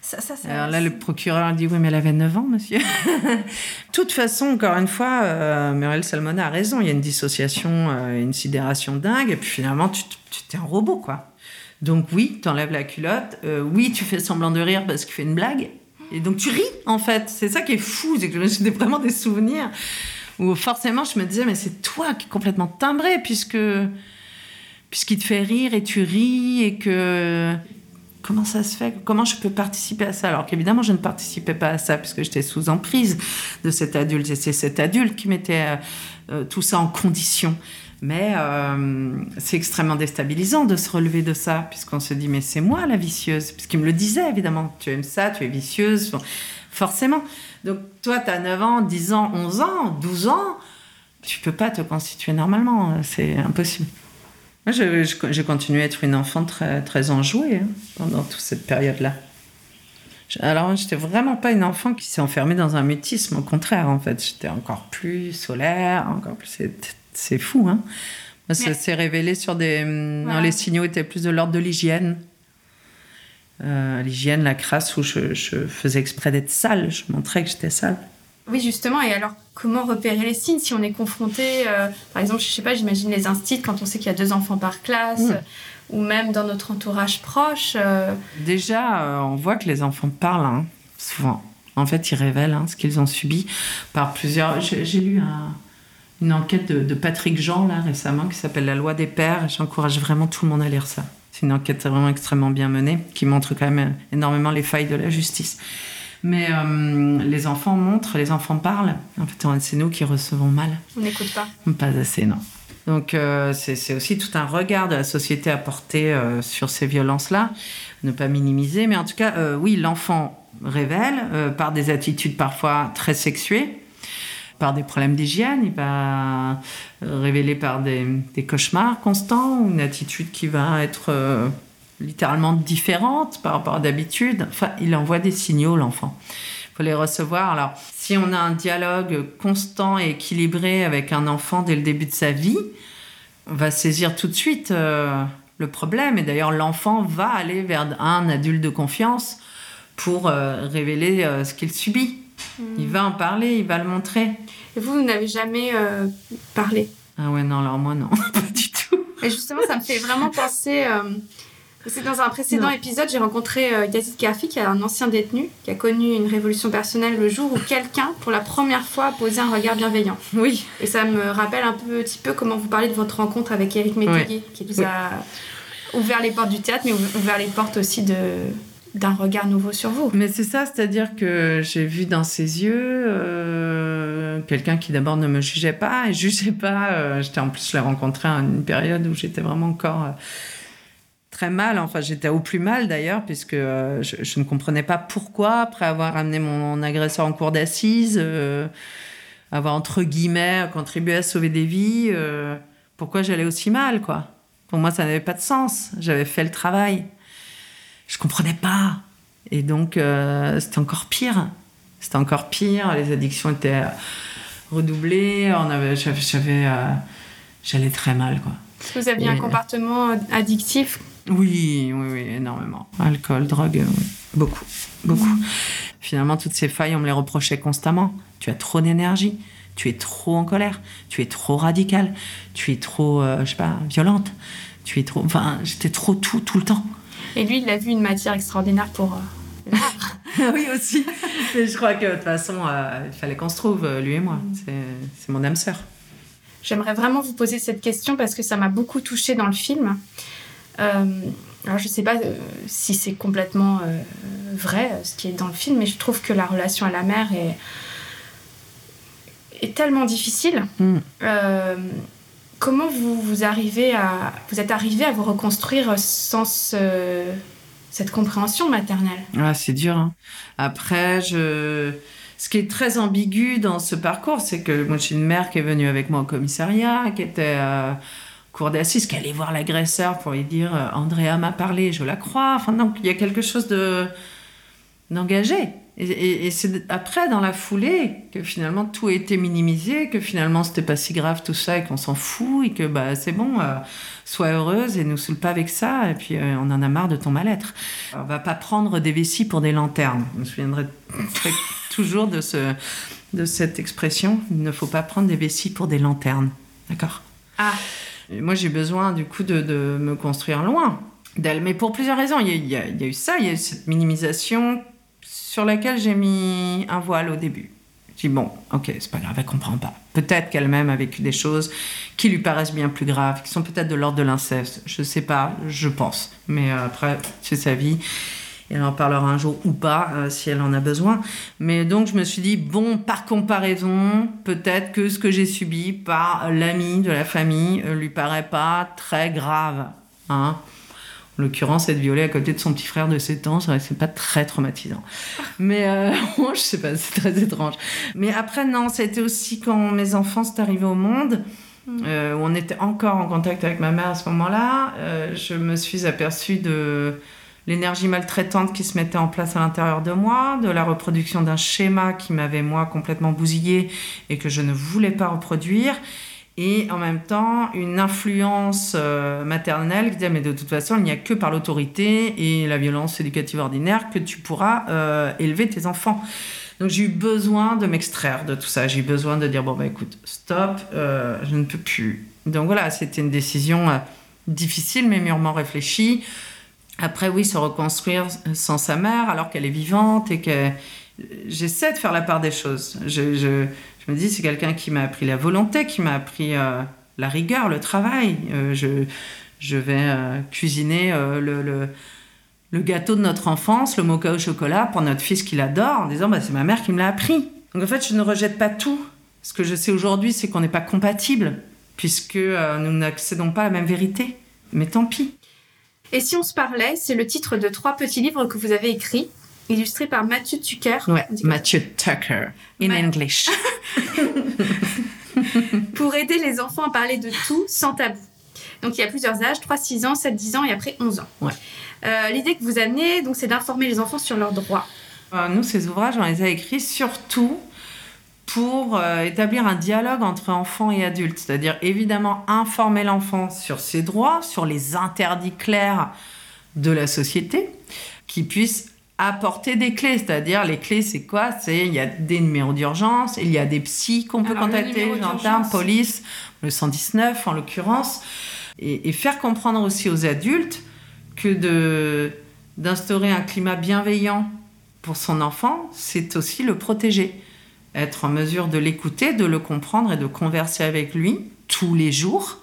Ça, ça, ça, Alors là, le procureur dit oui, mais elle avait 9 ans, monsieur. De [LAUGHS] toute façon, encore une fois, euh, Muriel Salmona a raison. Il y a une dissociation, euh, une sidération dingue, et puis finalement, tu, tu es un robot, quoi. Donc oui, tu enlèves la culotte. oui, tu fais semblant de rire parce qu'il fait une blague. Et donc tu ris, en fait. C'est ça qui est fou, c'est que j'ai vraiment des souvenirs où forcément je me disais, mais c'est toi qui es complètement timbré, puisque puisqu'il te fait rire et tu ris et que comment ça se fait? Comment je peux participer à ça? Alors qu'évidemment, je ne participais pas à ça puisque j'étais sous emprise de cet adulte. Et c'est cet adulte qui mettait euh, euh, tout ça en condition. Mais euh, c'est extrêmement déstabilisant de se relever de ça, puisqu'on se dit, mais c'est moi la vicieuse. Puisqu'il me le disait, évidemment. Tu aimes ça, tu es vicieuse. Forcément. Donc toi, tu as 9 ans, 10 ans, 11 ans, 12 ans, tu peux pas te constituer normalement, c'est impossible. Moi, j'ai continué à être une enfant très, très enjouée hein, pendant toute cette période-là. Alors, j'étais vraiment pas une enfant qui s'est enfermée dans un mutisme, au contraire, en fait. J'étais encore plus solaire, encore plus. C'est fou, hein. Ça s'est révélé sur des. Non, les signaux étaient plus de l'ordre de l'hygiène. Euh, l'hygiène, la crasse, où je, faisais exprès d'être sale, je montrais que j'étais sale. Oui, justement. Et alors, comment repérer les signes si on est confronté, euh, par exemple, je sais pas, j'imagine les instits quand on sait qu'il y a deux enfants par classe, mm. ou même dans notre entourage proche. Euh. Déjà, on voit que les enfants parlent hein, souvent. En fait, ils révèlent hein, ce qu'ils ont subi par plusieurs. J'ai lu une enquête de, de, Patrick Jean là récemment qui s'appelle La loi des pères. J'encourage vraiment tout le monde à lire ça. C'est une enquête vraiment extrêmement bien menée qui montre quand même énormément les failles de la justice. Mais euh, les enfants montrent, les enfants parlent. En fait, c'est nous qui recevons mal. On n'écoute pas. Pas assez, non. Donc euh, c'est aussi tout un regard de la société à porter euh, sur ces violences-là, ne pas minimiser. Mais en tout cas, oui, l'enfant révèle par des attitudes parfois très sexuées par des problèmes d'hygiène, il va euh, révéler par des, cauchemars constants, une attitude qui va être euh, littéralement différente par rapport à d'habitude. Enfin, il envoie des signaux, l'enfant. Il faut les recevoir. Alors, si on a un dialogue constant et équilibré avec un enfant dès le début de sa vie, on va saisir tout de suite euh, le problème. Et d'ailleurs, l'enfant va aller vers un adulte de confiance pour révéler ce qu'il subit. Il va en parler, il va le montrer. Et vous, vous n'avez jamais euh, parlé? Ah ouais, non, alors moi, non, [LAUGHS] pas du tout. Et justement, ça me fait vraiment penser. Euh, c'est dans un précédent épisode, j'ai rencontré euh, Yazid Kafi, qui est un ancien détenu, qui a connu une révolution personnelle le jour où quelqu'un, pour la première fois, a posé un regard bienveillant. Oui. Et ça me rappelle un petit peu comment vous parlez de votre rencontre avec Eric Métayer, qui vous a ouvert les portes du théâtre, mais ouvert les portes aussi de, d'un regard nouveau sur vous. Mais c'est ça, c'est-à-dire que j'ai vu dans ses yeux euh, quelqu'un qui d'abord ne me jugeait pas et jugeait pas. Euh, j'étais en plus, je l'ai rencontré à une période où j'étais vraiment encore euh, très mal. Enfin, j'étais au plus mal d'ailleurs, puisque je, ne comprenais pas pourquoi, après avoir amené mon agresseur en cour d'assises, avoir entre guillemets contribué à sauver des vies, pourquoi j'allais aussi mal, quoi. Pour moi, ça n'avait pas de sens. J'avais fait le travail je comprenais pas. Et donc, euh, c'était encore pire. C'était encore pire. Les addictions étaient redoublées. On avait, j'avais, euh, j'allais très mal, quoi. Est-ce que vous aviez un comportement addictif? Oui, oui, oui, énormément. Alcool, drogue, beaucoup, beaucoup. Finalement, toutes ces failles, on me les reprochait constamment. Tu as trop d'énergie. Tu es trop en colère. Tu es trop radical. Tu es trop, euh, je sais pas, violente. Tu es trop. Enfin, j'étais trop tout, tout le temps. Et lui, il a vu une matière extraordinaire pour euh, [LAUGHS] oui, aussi. Mais je crois que de toute façon, euh, il fallait qu'on se trouve, euh, lui et moi. C'est mon âme sœur. J'aimerais vraiment vous poser cette question parce que ça m'a beaucoup touchée dans le film. alors, je ne sais pas si c'est complètement vrai, ce qui est dans le film, mais je trouve que la relation à la mère est, est tellement difficile. Mm. Comment vous, vous, arrivez à, vous êtes arrivé à vous reconstruire sans cette compréhension maternelle? Ah, C'est dur. Hein. Après, je... ce qui est très ambigu dans ce parcours, c'est que moi, j'ai une mère qui est venue avec moi au commissariat, qui était à cour d'assises, qui allait voir l'agresseur pour lui dire euh, Andrea m'a parlé, je la crois. Enfin, donc, il y a quelque chose de d'engagé. Et, c'est après, dans la foulée, que finalement tout a été minimisé, que finalement c'était pas si grave tout ça et qu'on s'en fout et que bah, c'est bon, euh, sois heureuse et nous saoule pas avec ça et puis euh, on en a marre de ton mal-être. On va pas prendre des vessies pour des lanternes. Je me souviendrai [LAUGHS] toujours de, ce, de cette expression il ne faut pas prendre des vessies pour des lanternes. D'accord? Ah Moi j'ai besoin du coup de, de, me construire loin d'elle, mais pour plusieurs raisons. Il y, a, il y a eu ça, il y a eu cette minimisation sur laquelle j'ai mis un voile au début. Je dis bon, ok, c'est pas grave, elle comprend pas. Peut-être qu'elle-même a vécu des choses qui lui paraissent bien plus graves, qui sont peut-être de l'ordre de l'inceste. Je sais pas, je pense. Mais euh, après, c'est sa vie. Elle en parlera un jour ou pas, euh, si elle en a besoin. Mais donc, je me suis dit, bon, par comparaison, peut-être que ce que j'ai subi par l'ami de la famille euh, lui paraît pas très grave. Hein en l'occurrence, être violée à côté de son petit frère de 7 ans, c'est pas très traumatisant. Mais euh, [LAUGHS] je sais pas, c'est très étrange. Mais après, non, ça a été aussi quand mes enfants sont arrivés au monde, mm. euh, où on était encore en contact avec ma mère à ce moment-là. Euh, je me suis aperçue de l'énergie maltraitante qui se mettait en place à l'intérieur de moi, de la reproduction d'un schéma qui m'avait, moi, complètement bousillé et que je ne voulais pas reproduire et en même temps une influence euh, maternelle qui disait mais de toute façon il n'y a que par l'autorité et la violence éducative ordinaire que tu pourras euh, élever tes enfants. Donc j'ai eu besoin de m'extraire de tout ça, j'ai eu besoin de dire bon bah écoute stop, euh, je ne peux plus. Donc voilà c'était une décision difficile mais mûrement réfléchie. Après oui se reconstruire sans sa mère alors qu'elle est vivante et que j'essaie de faire la part des choses. je je me dis, c'est quelqu'un qui m'a appris la volonté, qui m'a appris euh, la rigueur, le travail. Euh, je, vais euh, cuisiner le, gâteau de notre enfance, le mocha au chocolat, pour notre fils qu'il adore, en disant, bah, c'est ma mère qui me l'a appris. Donc en fait, je ne rejette pas tout. Ce que je sais aujourd'hui, c'est qu'on n'est pas compatibles, puisque nous n'accédons pas à la même vérité. Mais tant pis. Et si on se parlait, c'est le titre de trois petits livres que vous avez écrits illustré par Mathieu Tucker. Ouais, Mathieu Tucker, in English. [LAUGHS] pour aider les enfants à parler de tout sans tabou. Donc il y a plusieurs âges, 3, 6 ans, 7, 10 ans et après 11 ans. Ouais. Euh, L'idée que vous amenez, donc, c'est d'informer les enfants sur leurs droits. Euh, nous, ces ouvrages, on les a écrits surtout pour euh, établir un dialogue entre enfants et adultes. C'est-à-dire, évidemment, informer l'enfant sur ses droits, sur les interdits clairs de la société, qui puisse apporter des clés. C'est-à-dire, les clés, c'est quoi? C'est il y a des numéros d'urgence, il y a des psys qu'on peut contacter, gendarmes, police, le 119 en l'occurrence, et, et faire comprendre aussi aux adultes que de d'instaurer un climat bienveillant pour son enfant, c'est aussi le protéger. Être en mesure de l'écouter, de le comprendre et de converser avec lui tous les jours,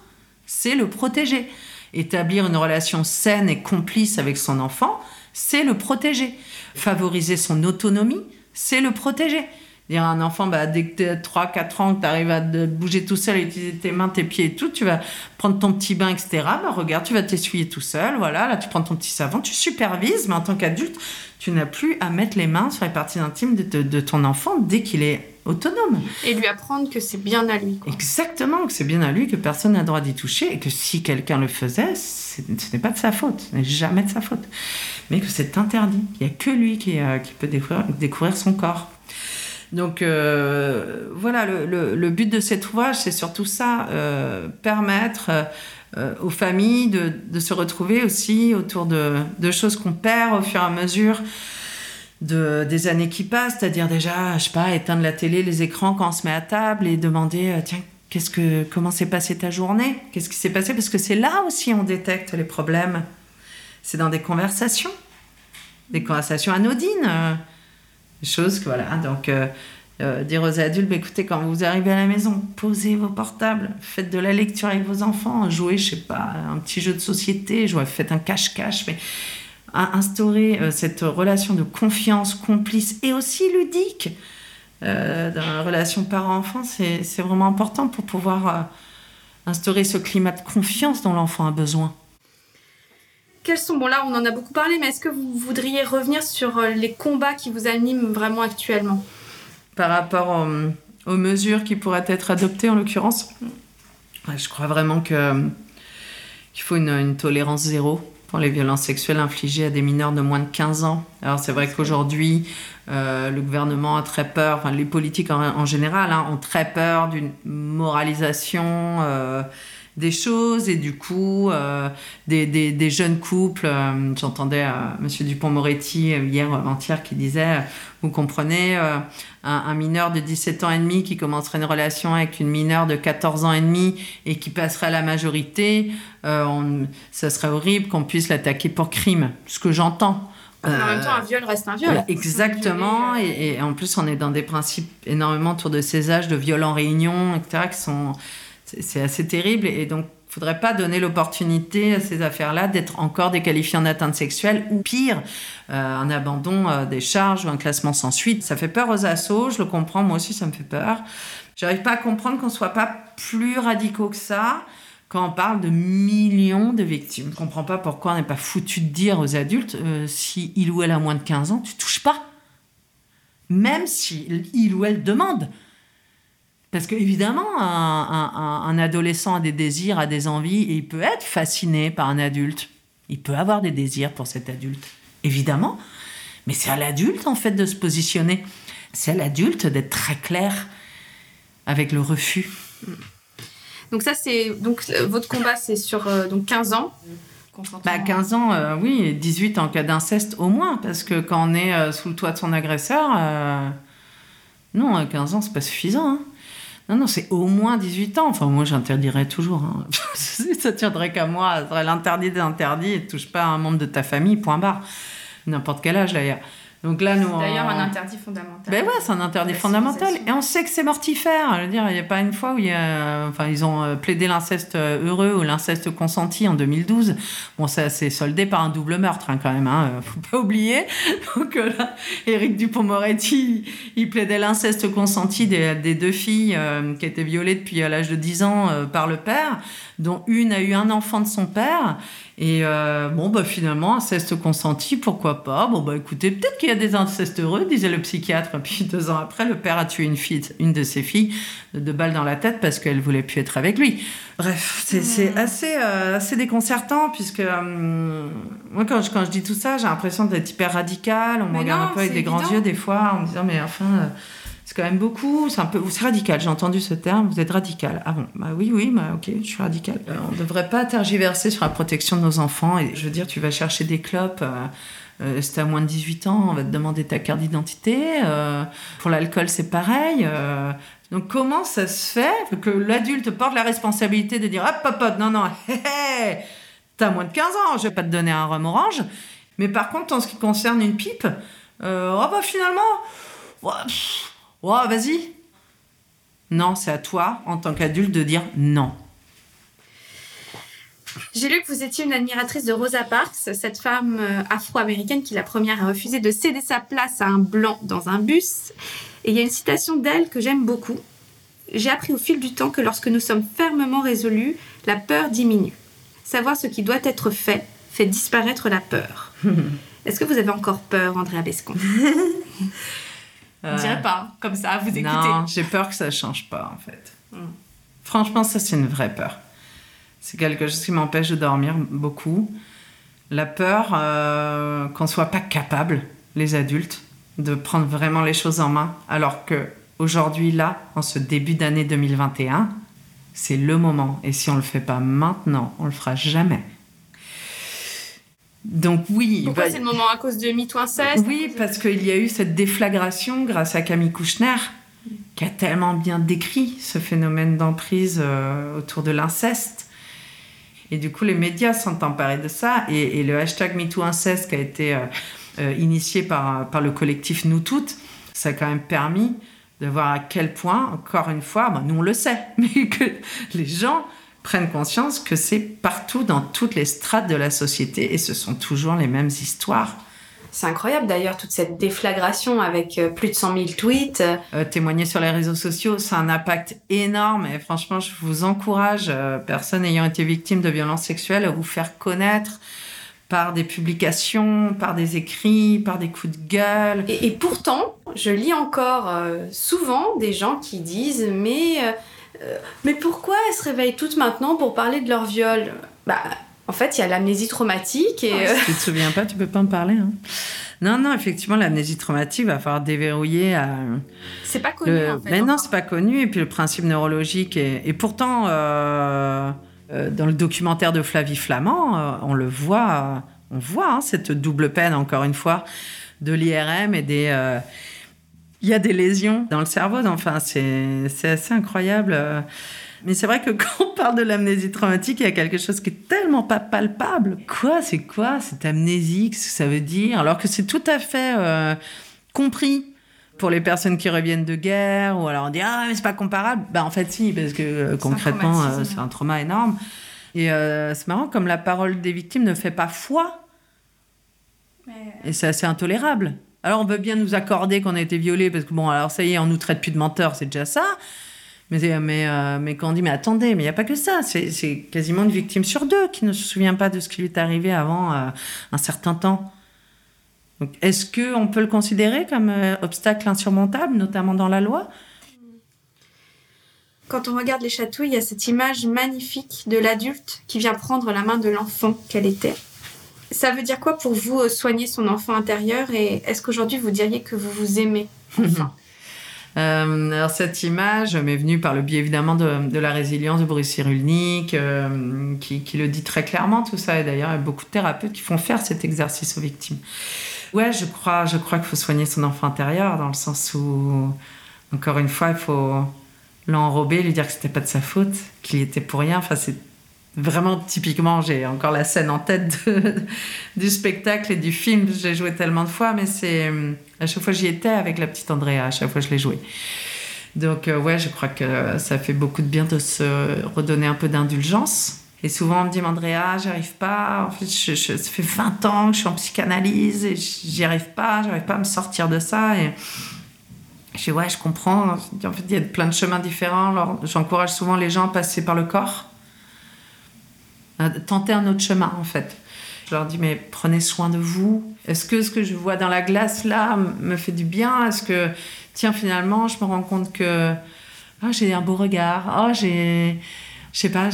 c'est le protéger. Établir une relation saine et complice avec son enfant, c'est le protéger. Favoriser son autonomie, c'est le protéger. Dire à un enfant, bah, dès que tu as 3-4 ans, que tu arrives à te bouger tout seul, utiliser tes mains, tes pieds et tout, tu vas prendre ton petit bain, etc. Bah, regarde, tu vas t'essuyer tout seul, voilà, là tu prends ton petit savon, tu supervises, mais en tant qu'adulte, tu n'as plus à mettre les mains sur les parties intimes de, de- de ton enfant dès qu'il est autonome. Et lui apprendre que c'est bien à lui. quoi. Exactement, que c'est bien à lui, que personne n'a le droit d'y toucher, et que si quelqu'un le faisait, ce n'est pas de sa faute, ce n'est jamais de sa faute. Mais que c'est interdit. Il n'y a que lui qui, euh, qui peut découvrir, découvrir son corps. Donc euh, voilà, le, but de cet ouvrage, c'est surtout ça, euh, permettre euh, aux familles de, se retrouver aussi autour de, choses qu'on perd au fur et à mesure de, des années qui passent, c'est-à-dire déjà, je sais pas, éteindre la télé, les écrans quand on se met à table et demander, tiens, qu'est-ce que, comment s'est passée ta journée? Qu'est-ce qui s'est passé? Parce que c'est là aussi on détecte les problèmes. C'est dans des conversations, des conversations anodines, choses que voilà. Donc euh, euh, dire aux adultes, bah, écoutez, quand vous arrivez à la maison, posez vos portables, faites de la lecture avec vos enfants, jouez, je sais pas, un petit jeu de société, jouez, faites un cache-cache, mais instaurer euh, cette relation de confiance complice et aussi ludique euh, dans la relation parent-enfant, c'est vraiment important pour pouvoir instaurer ce climat de confiance dont l'enfant a besoin. Sont, bon là on en a beaucoup parlé, mais est-ce que vous voudriez revenir sur euh, les combats qui vous animent vraiment actuellement? Par rapport aux, aux mesures qui pourraient être adoptées en l'occurrence, je crois vraiment que qu'il faut une, tolérance zéro pour les violences sexuelles infligées à des mineurs de moins de 15 ans. Alors c'est vrai qu'aujourd'hui, euh, le gouvernement a très peur, enfin les politiques en, général hein, ont très peur d'une moralisation euh, des choses et du coup euh, des, des- des jeunes couples. euh, J'entendais euh, Monsieur Dupont-Moretti euh, hier avant-hier qui disait, vous comprenez, un, un mineur de 17 ans et demi qui commencerait une relation avec une mineure de 14 ans et demi et qui passerait à la majorité, on- ça serait horrible qu'on puisse l'attaquer pour crime. Ce que j'entends. En même temps, un viol reste un viol. voilà, exactement. Et en plus, on est dans des principes énormément autour de ces âges de viol en réunion, etc., qui sont. C'est assez terrible. Et donc, il faudrait pas donner l'opportunité à ces affaires-là d'être encore déqualifiées en atteinte sexuelle ou pire, euh, un abandon euh, des charges ou un classement sans suite. Ça fait peur aux assos, je le comprends, moi aussi, ça me fait peur. J'arrive pas à comprendre qu'on soit pas plus radicaux que ça quand on parle de millions de victimes. Je comprends pas pourquoi on n'est pas foutu de dire aux adultes euh, si il ou elle a moins de 15 ans, tu touches pas. Même si il ou elle demande. Parce qu'évidemment, un, un- adolescent a des désirs, a des envies, et il peut être fasciné par un adulte. Il peut avoir des désirs pour cet adulte. Évidemment. Mais c'est à l'adulte, en fait, de se positionner. C'est à l'adulte d'être très clair avec le refus. Donc ça c'est donc euh, votre combat c'est sur euh, donc 15 ans. Bah, 15 ans, euh, oui, et 18 en cas d'inceste au moins, parce que quand on est euh, sous le toit de son agresseur, non, euh, 15 ans, c'est pas suffisant. hein. Non, non, c'est au moins 18 ans. Enfin, moi, j'interdirais toujours. hein. [LAUGHS] Ça tiendrait qu'à moi, ça serait l'interdit des interdits touche pas à un membre de ta famille, point barre. N'importe quel âge, d'ailleurs. Donc là, nous. D'ailleurs on- un interdit fondamental. ben ouais, c'est un interdit fondamental. Et on sait que c'est mortifère. Je veux dire, il n'y a pas une fois où il y a, enfin, ils ont euh, plaidé l'inceste euh, heureux ou l'inceste consenti en 2012. Bon, ça s'est soldé par un double meurtre, hein, quand même. Hein, [LAUGHS] faut pas oublier. Donc euh, là, Éric Dupont-Moretti, il plaidait l'inceste consenti des, des deux filles euh, qui étaient violées depuis l'âge de 10 ans euh, par le père, dont une a eu un enfant de son père. Et euh, bon, bah finalement, inceste consenti, pourquoi pas? Bon, bah écoutez, peut-être qu'il y a des incestes heureux, disait le psychiatre. Et puis deux ans après, le père a tué une fille, une de ses filles, de balles dans la tête parce qu'elle voulait plus être avec lui. Bref, c'est assez, euh, assez déconcertant puisque euh, moi, quand je, quand je dis tout ça, j'ai l'impression d'être hyper radical. On me regarde un peu avec des grands yeux des fois en me disant, mais enfin c'est quand même beaucoup, c'est un peu, c'est radical, j'ai entendu ce terme, vous êtes radical. Ah bon, bah oui, oui, bah ok, je suis radical. Euh, on ne devrait pas tergiverser sur la protection de nos enfants. Et je veux dire, tu vas chercher des clopes, euh, euh à moins de 18 ans, on va te demander ta carte d'identité. Euh, pour l'alcool, c'est pareil. donc comment ça se fait que l'adulte porte la responsabilité de dire, hop, hop, non, non, [LAUGHS] hé, hé, t'as moins de 15 ans, je vais pas te donner un rhum orange. Mais par contre, en ce qui concerne une pipe, oh bah finalement... vas-y. Non, c'est à toi, en tant qu'adulte, de dire non. J'ai lu que vous étiez une admiratrice de Rosa Parks, cette femme euh, afro-américaine qui la première a refusé de céder sa place à un blanc dans un bus. Et il y a une citation d'elle que j'aime beaucoup. J'ai appris au fil du temps que lorsque nous sommes fermement résolus, la peur diminue. Savoir ce qui doit être fait fait disparaître la peur. [LAUGHS] Est-ce que vous avez encore peur, Andrea Bescon? [LAUGHS] On dirait pas, comme ça, vous écoutez. Non, j'ai peur que ça change pas, en fait. Hmm. Franchement, ça, c'est une vraie peur. C'est quelque chose qui m'empêche de dormir beaucoup. La peur euh, qu'on soit pas capable, les adultes, de prendre vraiment les choses en main, alors que aujourd'hui, là, en ce début d'année 2021, c'est le moment. Et si on le fait pas maintenant, on le fera jamais. Donc oui. Pourquoi bah, c'est le moment à cause de MeToo inceste Oui, parce qu'il y a eu cette déflagration grâce à Camille Kouchner, qui a tellement bien décrit ce phénomène d'emprise euh, autour de l'inceste. Et du coup, les médias sont emparés de ça. Et, le hashtag MeTooInceste qui a été euh, euh, initié par, par le collectif Nous Toutes, ça a quand même permis de voir à quel point, encore une fois, nous on le sait, [LAUGHS] mais que les gens prennent conscience que c'est partout dans toutes les strates de la société et ce sont toujours les mêmes histoires. C'est incroyable d'ailleurs toute cette déflagration avec euh, plus de 100 000 tweets. Euh, témoigner sur les réseaux sociaux, c'est un impact énorme et franchement, je vous encourage, euh, personne ayant été victime de violences sexuelles, à vous faire connaître par des publications, par des écrits, par des coups de gueule. Et, pourtant, je lis encore souvent des gens qui disent mais euh, mais pourquoi elles se réveillent toutes maintenant pour parler de leur viol Bah, en fait, il y a l'amnésie traumatique et. Euh, si tu te souviens pas, tu peux pas en parler. Hein. Non, non, effectivement, l'amnésie traumatique va falloir déverrouiller. À... C'est pas connu. En fait, mais non, c'est pas connu. Et puis le principe neurologique. Et, pourtant, euh, dans le documentaire de Flavie Flamand, on le voit, on voit hein, cette double peine, encore une fois, de l'IRM et des il y a des lésions dans le cerveau. Enfin, c'est assez incroyable. Mais c'est vrai que [LAUGHS] quand on parle de l'amnésie traumatique, il y a quelque chose qui est tellement pas palpable. Quoi? C'est quoi cette amnésie? Qu'est-ce que ça veut dire? Alors que c'est tout à fait euh, compris pour les personnes qui reviennent de guerre, ou alors on dit ah mais c'est pas comparable. Bah en fait si, parce que euh, concrètement euh, c'est un trauma énorme. Et c'est marrant comme la parole des victimes ne fait pas foi. Et c'est assez intolérable. Alors on veut bien nous accorder qu'on a été violé parce que bon, alors ça y est, on nous traite plus de menteurs, c'est déjà ça. Mais, mais, euh, mais quand on dit, mais attendez, mais il n'y a pas que ça, c'est quasiment une victime sur deux qui ne se souvient pas de ce qui lui est arrivé avant euh, un certain temps. Est-ce qu'on peut le considérer comme euh, obstacle insurmontable, notamment dans la loi? Quand on regarde les chatouilles, il y a cette image magnifique de l'adulte qui vient prendre la main de l'enfant qu'elle était. Ça veut dire quoi pour vous euh, soigner son enfant intérieur et est-ce qu'aujourd'hui vous diriez que vous vous aimez [LAUGHS] euh, alors cette image m'est venue par le biais évidemment de, la résilience de Boris Cyrulnik, euh, qui, le dit très clairement tout ça. Et d'ailleurs, il y a beaucoup de thérapeutes qui font faire cet exercice aux victimes. Ouais, je crois, je crois qu'il faut soigner son enfant intérieur dans le sens où, encore une fois, il faut l'enrober, lui dire que c'était pas de sa faute, qu'il y était pour rien. Enfin, c'est vraiment typiquement, j'ai encore la scène en tête [LAUGHS] du spectacle et du film. J'ai joué tellement de fois, mais c'est à chaque fois j'y étais avec la petite Andrea. À chaque fois je l'ai joué. Donc euh, ouais, je crois que ça fait beaucoup de bien de se redonner un peu d'indulgence. Et souvent on me dit, Andrea, j'arrive pas. En fait, ça fait 20 ans que je suis en psychanalyse et j'y arrive pas. J'arrive pas à me sortir de ça. Et je dis ouais, je comprends. En fait, il y a plein de chemins différents. J'encourage souvent les gens à passer par le corps tenter un autre chemin en fait. Je leur dis mais prenez soin de vous. Est-ce que ce que je vois dans la glace là me fait du bien? Est-ce que tiens finalement je me rends compte que oh, j'ai un beau regard, oh j'ai je sais pas,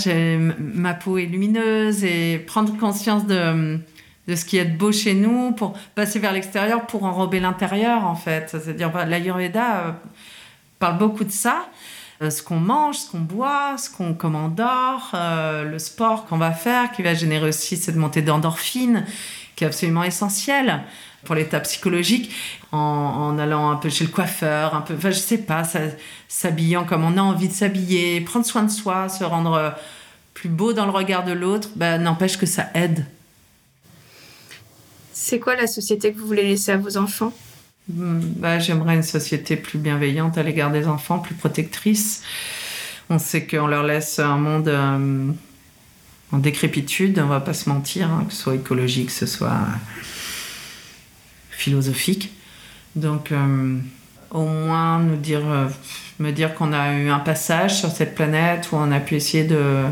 ma peau est lumineuse et prendre conscience de de ce qui est beau chez nous pour passer vers l'extérieur pour enrober l'intérieur en fait. C'est-à-dire l'Ayurveda euh, parle beaucoup de ça. Euh, ce qu'on mange, ce qu'on boit, ce qu'on comment on dort, euh, le sport qu'on va faire, qui va générer aussi cette montée d'endorphine, qui est absolument essentielle pour l'état psychologique, en, allant un peu chez le coiffeur, un peu, enfin je sais pas, s'habillant comme on a envie de s'habiller, prendre soin de soi, se rendre plus beau dans le regard de l'autre, ben, n'empêche que ça aide. C'est quoi la société que vous voulez laisser à vos enfants? Bah, j'aimerais une société plus bienveillante à l'égard des enfants, plus protectrice. On sait qu'on leur laisse un monde euh, en décrépitude, on va pas se mentir, hein, que ce soit écologique, que ce soit philosophique. Donc, euh, au moins euh, me dire qu'on a eu un passage sur cette planète où on a pu essayer de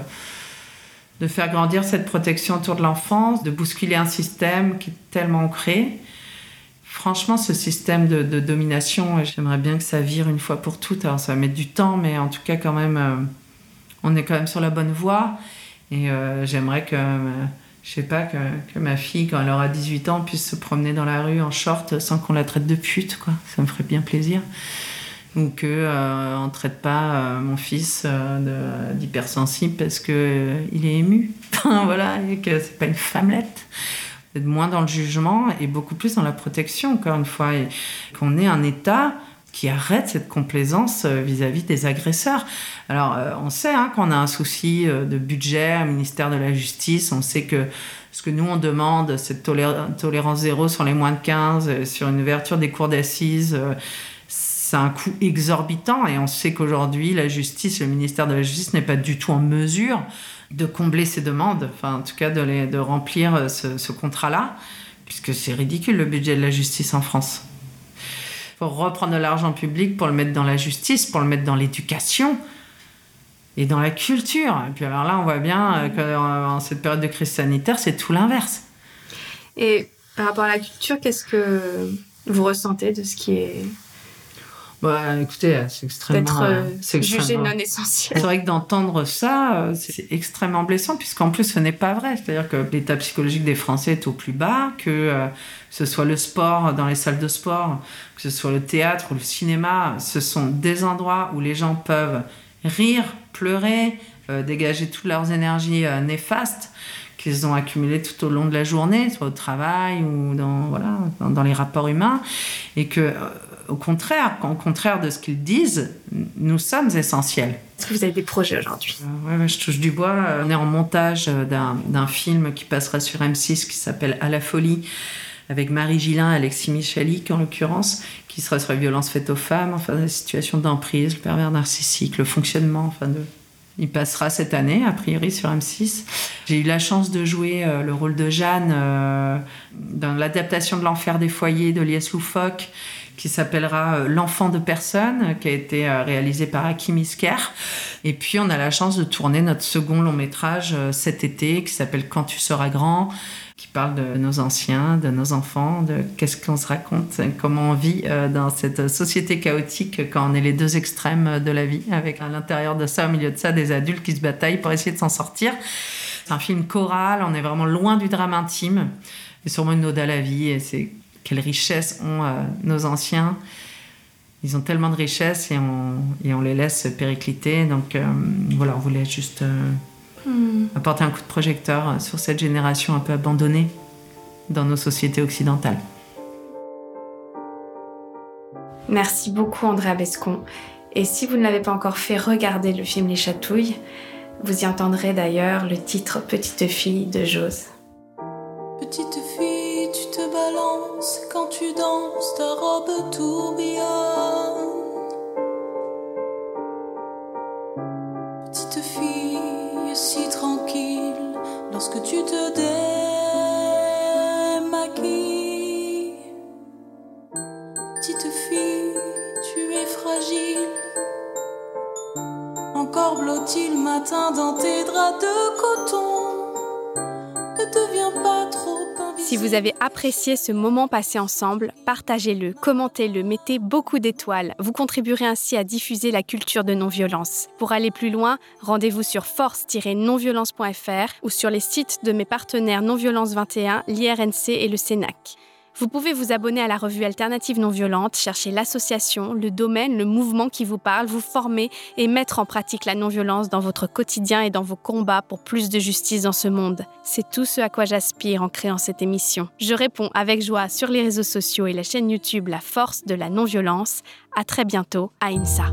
faire grandir cette protection autour de l'enfance, de bousculer un système qui est tellement ancré Franchement, ce système de, domination, j'aimerais bien que ça vire une fois pour toutes. Alors, ça va mettre du temps, mais en tout cas, quand même, euh, on est quand même sur la bonne voie. Et euh, j'aimerais que, euh, je sais pas, que, ma fille, quand elle aura 18 ans, puisse se promener dans la rue en short sans qu'on la traite de pute, quoi. Ça me ferait bien plaisir. Ou que on traite pas mon fils d'hypersensible parce que il est ému. [LAUGHS] voilà, et que c'est pas une femmelette moins dans le jugement et beaucoup plus dans la protection, encore une fois, et qu'on ait un État qui arrête cette complaisance euh, vis-à-vis des agresseurs. Alors, euh, on sait hein, qu'on a un souci euh, de budget au ministère de la Justice, on sait que ce que nous, on demande, cette tolérance zéro sur les moins de 15, sur une ouverture des cours d'assises, c'est un coût exorbitant et on sait qu'aujourd'hui, la justice, le ministère de la Justice n'est pas du tout en mesure de combler ces demandes, enfin en tout cas de, remplir euh, ce, contrat-là, puisque c'est ridicule le budget de la justice en France. Il faut reprendre de l'argent public pour le mettre dans la justice, pour le mettre dans l'éducation et dans la culture. Et puis alors là, on voit bien euh, qu'en cette période de crise sanitaire, c'est tout l'inverse. Et par rapport à la culture, qu'est-ce que vous ressentez de ce qui est bah, écoutez, c'est extrêmement. Euh, jugé non essentiel. C'est vrai que d'entendre ça, euh, c'est extrêmement blessant, puisqu'en plus, ce n'est pas vrai. C'est-à-dire que l'état psychologique des Français est au plus bas, que euh, ce soit le sport dans les salles de sport, que ce soit le théâtre ou le cinéma, ce sont des endroits où les gens peuvent rire, pleurer, dégager toutes leurs énergies néfastes qu'ils ont accumulées tout au long de la journée, soit au travail ou dans, voilà, dans les rapports humains, et que au contraire, au contraire de ce qu'ils disent, nous sommes essentiels. Est-ce que vous avez des projets aujourd'hui? Euh, Oui, je touche du bois. Euh, on est en montage euh, d'un film qui passera sur M6 qui s'appelle À la folie avec Marie Gillin, Alexis Michalik en l'occurrence, qui sera sur la violence faite aux femmes, enfin la situation d'emprise, le pervers narcissique, le fonctionnement, enfin de... Il passera cette année, a priori, sur M6. J'ai eu la chance de jouer le rôle de Jeanne dans l'adaptation de L'Enfer des foyers de Lies Loufoque, qui s'appellera euh, L'enfant de personne, qui a été euh, réalisé par Hakim Isker. Et puis on a la chance de tourner notre second long métrage euh, cet été, qui s'appelle Quand tu seras grand, qui parle de nos anciens, de nos enfants, de qu'est-ce qu'on se raconte, comment on vit dans cette société chaotique quand on est les deux extrêmes de la vie, avec à l'intérieur de ça, au milieu de ça, des adultes qui se bataillent pour essayer de s'en sortir. C'est un film choral, on est vraiment loin du drame intime. C'est sûrement une ode à la vie et c'est quelle richesse ont euh, nos anciens. Ils ont tellement de richesses et on, et on les laisse péricliter. Donc euh, voilà, on voulait juste euh, hmm. apporter un coup de projecteur sur cette génération un peu abandonnée dans nos sociétés occidentales. Merci beaucoup Andrea Bescon. Et si vous ne l'avez pas encore fait, regardez le film Les Chatouilles. Vous y entendrez d'ailleurs le titre Petite fille de Jose. Petite balances quand tu danses, ta robe tourbillonne. Petite fille, si tranquille, lorsque tu te démaquilles. Petite fille, tu es fragile. Encore blottis le matin dans tes draps de coton. Si vous avez apprécié ce moment passé ensemble, partagez-le, commentez-le, mettez beaucoup d'étoiles. Vous contribuerez ainsi à diffuser la culture de non-violence. Pour aller plus loin, rendez-vous sur force-nonviolence.fr ou sur les sites de mes partenaires Non-Violence 21, l'IRNC et le CENAC. Vous pouvez vous abonner à la revue Alternative Non Violente, chercher l'association, le domaine, le mouvement qui vous parle, vous former et mettre en pratique la non-violence dans votre quotidien et dans vos combats pour plus de justice dans ce monde. C'est tout ce à quoi j'aspire en créant cette émission. Je réponds avec joie sur les réseaux sociaux et la chaîne YouTube La Force de la Non-Violence. À très bientôt à INSA.